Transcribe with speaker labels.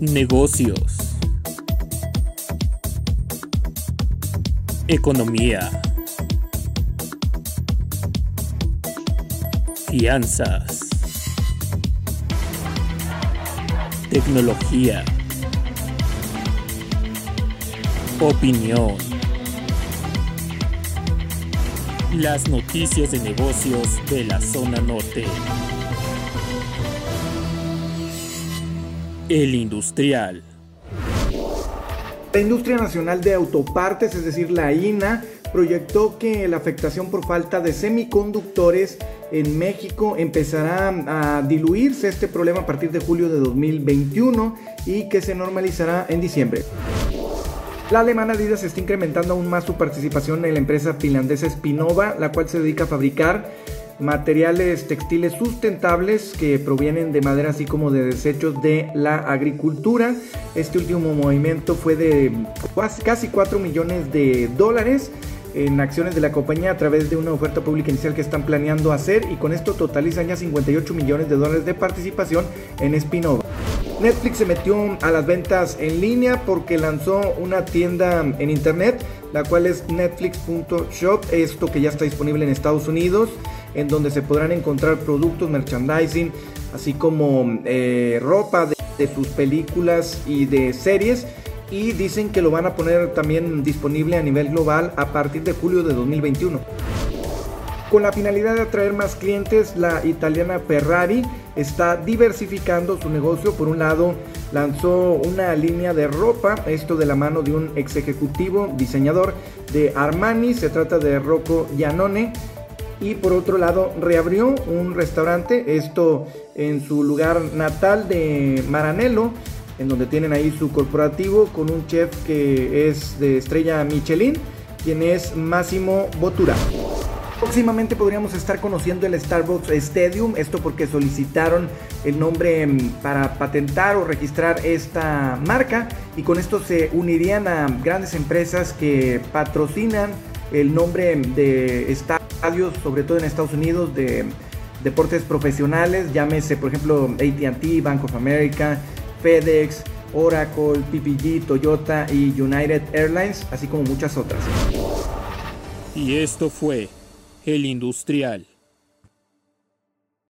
Speaker 1: Negocios. Economía. Fianzas. Tecnología. Opinión. Las noticias de negocios de la zona norte. El industrial.
Speaker 2: La Industria Nacional de Autopartes, es decir, la INA, proyectó que la afectación por falta de semiconductores en México empezará a diluirse este problema a partir de julio de 2021 y que se normalizará en diciembre. La alemana Adidas está incrementando aún más su participación en la empresa finlandesa Spinova, la cual se dedica a fabricar materiales textiles sustentables que provienen de madera así como de desechos de la agricultura. Este último movimiento fue de casi 4 millones de dólares en acciones de la compañía a través de una oferta pública inicial que están planeando hacer y con esto totalizan ya 58 millones de dólares de participación en Spinova. Netflix se metió a las ventas en línea porque lanzó una tienda en internet, la cual es netflix.shop, esto que ya está disponible en Estados Unidos, en donde se podrán encontrar productos, merchandising, así como eh, ropa de, de sus películas y de series y dicen que lo van a poner también disponible a nivel global a partir de julio de 2021. Con la finalidad de atraer más clientes, la italiana Ferrari está diversificando su negocio. Por un lado, lanzó una línea de ropa, esto de la mano de un ex ejecutivo diseñador de Armani, se trata de Rocco Giannone. Y por otro lado, reabrió un restaurante, esto en su lugar natal de Maranello, en donde tienen ahí su corporativo con un chef que es de estrella Michelin, quien es Máximo Botura. Próximamente podríamos estar conociendo el Starbucks Stadium, esto porque solicitaron el nombre mm, para patentar o registrar esta marca y con esto se unirían a grandes empresas que patrocinan el nombre de sobre todo en Estados Unidos, de deportes profesionales, llámese por ejemplo ATT, Bank of America, FedEx, Oracle, PPG, Toyota y United Airlines, así como muchas otras.
Speaker 1: Y esto fue El Industrial.